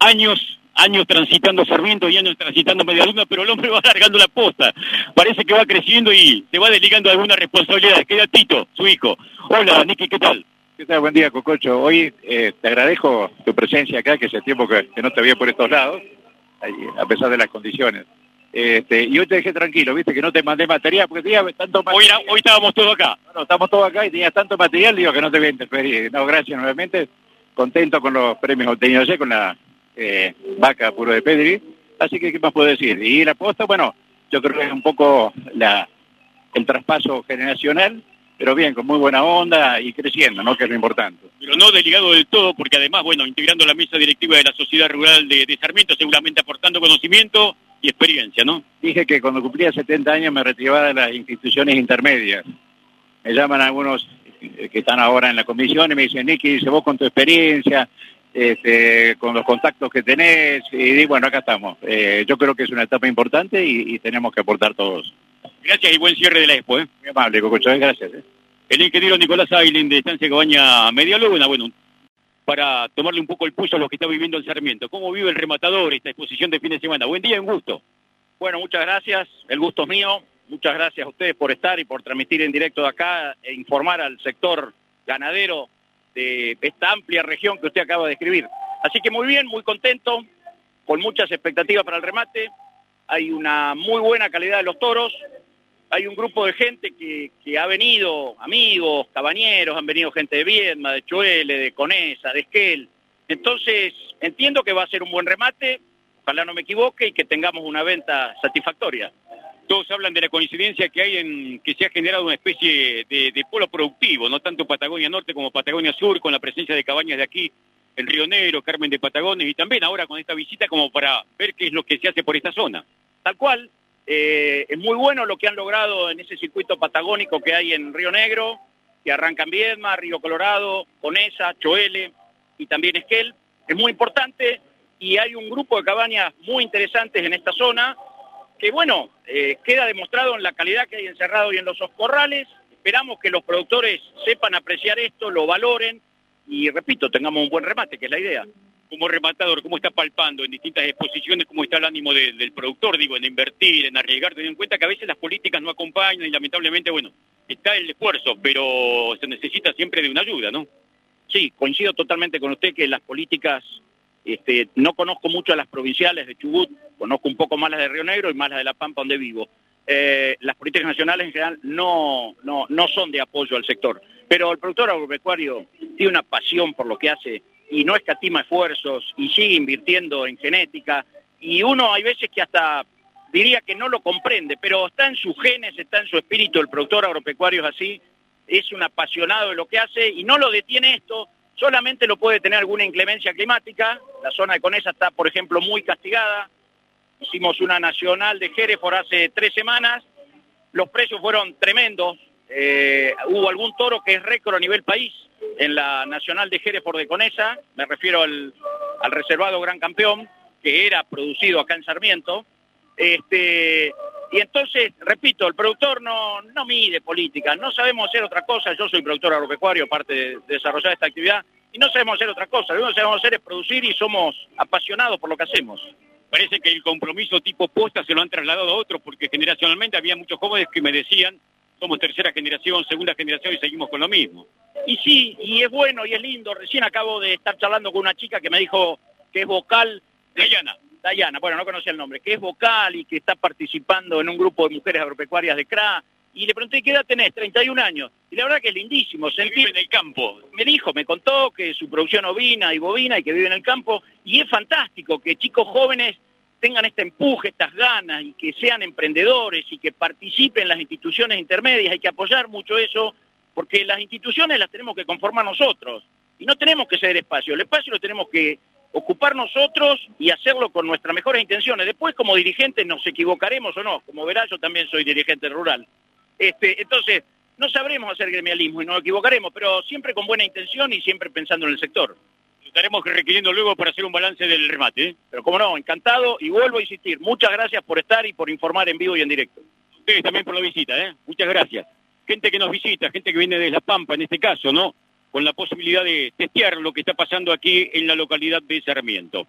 años años transitando Sarmiento y años transitando Medialuna, pero el hombre va alargando la posta. Parece que va creciendo y se va desligando de alguna responsabilidad. Queda Tito, su hijo. Hola, Nicky, ¿qué tal? ¿Qué tal? Buen día, Cococho. Hoy eh, te agradezco tu presencia acá, que hace tiempo que, no te había por estos lados, a pesar de las condiciones. Este, y hoy te dejé tranquilo, viste, que no te mandé material, porque tenía tanto material. Hoy, estábamos todos acá. No, estamos todos acá y tenías tanto material, digo que no te voy a interferir. No, gracias nuevamente. Contento con los premios obtenidos ayer, con la eh, vaca puro de Pedri. Así que, ¿qué más puedo decir? Y la posta, bueno, yo creo que es un poco la, el traspaso generacional, pero bien, con muy buena onda y creciendo, ¿no? Que es lo importante. Pero no delegado del todo, porque además, bueno, integrando la mesa directiva de la Sociedad Rural de, de Sarmiento, seguramente aportando conocimiento y experiencia, ¿no? Dije que cuando cumplía 70 años me retiraba de las instituciones intermedias. Me llaman algunos que están ahora en la comisión y me dicen, Nicky, dice, vos con tu experiencia, este, con los contactos que tenés, y, bueno, acá estamos. Eh, yo creo que es una etapa importante y, tenemos que aportar todos. Gracias y buen cierre de la expo. ¿eh? Muy amable, Cococho, gracias. ¿eh? El ingeniero Nicolás Ailin de Estancia Cabaña Media Luna, bueno, para tomarle un poco el pulso a lo que está viviendo el Sarmiento. ¿Cómo vive el rematador esta exposición de fin de semana? Buen día, un gusto. Bueno, muchas gracias, el gusto es mío. Muchas gracias a ustedes por estar y por transmitir en directo de acá e informar al sector ganadero de esta amplia región que usted acaba de escribir. Así que muy bien, muy contento, con muchas expectativas para el remate. Hay una muy buena calidad de los toros. Hay un grupo de gente que, ha venido, amigos, cabañeros, han venido gente de Viedma, de Chuele, de Conesa, de Esquel. Entonces, entiendo que va a ser un buen remate, ojalá no me equivoque y que tengamos una venta satisfactoria todos hablan de la coincidencia que hay en que se ha generado una especie de, polo productivo, no tanto Patagonia Norte como Patagonia Sur, con la presencia de cabañas de aquí, el Río Negro, Carmen de Patagones, y también ahora con esta visita como para ver qué es lo que se hace por esta zona. Tal cual, eh, es muy bueno lo que han logrado en ese circuito patagónico que hay en Río Negro, que arrancan Viedma, Río Colorado, Conesa, Choele y también Esquel. Es muy importante y hay un grupo de cabañas muy interesantes en esta zona que bueno, eh, queda demostrado en la calidad que hay encerrado y en los corrales. Esperamos que los productores sepan apreciar esto, lo valoren y, repito, tengamos un buen remate, que es la idea. Como rematador, ¿cómo está palpando en distintas exposiciones, cómo está el ánimo del productor, digo, en invertir, en arriesgar, teniendo en cuenta que a veces las políticas no acompañan y lamentablemente, bueno, está el esfuerzo, pero se necesita siempre de una ayuda, ¿no? Sí, coincido totalmente con usted que las políticas este, no conozco mucho a las provinciales de Chubut, conozco un poco más las de Río Negro y más las de La Pampa donde vivo. Eh, las políticas nacionales en general no, no, no son de apoyo al sector, pero el productor agropecuario tiene una pasión por lo que hace y no escatima esfuerzos y sigue invirtiendo en genética y uno hay veces que hasta diría que no lo comprende, pero está en sus genes, está en su espíritu, el productor agropecuario es así, es un apasionado de lo que hace y no lo detiene esto solamente lo puede tener alguna inclemencia climática. La zona de Conesa está, por ejemplo, muy castigada. Hicimos una nacional de Jerez por hace tres semanas. Los precios fueron tremendos. Eh, hubo algún toro que es récord a nivel país en la nacional de Jerez por de Conesa. Me refiero al, al reservado Gran Campeón, que era producido acá en Sarmiento. Este, y entonces, repito, el productor no, no mide política, no sabemos hacer otra cosa, yo soy productor agropecuario, aparte de, desarrollar esta actividad, y no sabemos hacer otra cosa, lo único que sabemos hacer es producir y somos apasionados por lo que hacemos. Parece que el compromiso tipo posta se lo han trasladado a otros, porque generacionalmente había muchos jóvenes que me decían, somos tercera generación, segunda generación y seguimos con lo mismo. Y sí, y es bueno y es lindo, recién acabo de estar charlando con una chica que me dijo que es vocal. Dayana. Dayana, bueno, no conocía el nombre, que es vocal y que está participando en un grupo de mujeres agropecuarias de CRA. Y le pregunté, ¿qué edad tenés? 31 años. Y la verdad que es lindísimo. Sentir... Vive en el campo. Me dijo, me contó que su producción ovina y bovina y que vive en el campo. Y es fantástico que chicos jóvenes tengan este empuje, estas ganas y que sean emprendedores y que participen en las instituciones intermedias. Hay que apoyar mucho eso porque las instituciones las tenemos que conformar nosotros. Y no tenemos que ser el espacio. El espacio lo tenemos que ocupar nosotros y hacerlo con nuestras mejores intenciones. Después, como dirigentes, nos equivocaremos o no. Como verá, yo también soy dirigente rural. Este, entonces, no sabremos hacer gremialismo y nos equivocaremos, pero siempre con buena intención y siempre pensando en el sector. estaremos requiriendo luego para hacer un balance del remate. ¿eh? Pero como no, encantado y vuelvo a insistir. Muchas gracias por estar y por informar en vivo y en directo. Ustedes también por la visita, ¿eh? Muchas gracias. Gente que nos visita, gente que viene de La Pampa en este caso, ¿no? Con la posibilidad de testear lo que está pasando aquí en la localidad de Sarmiento.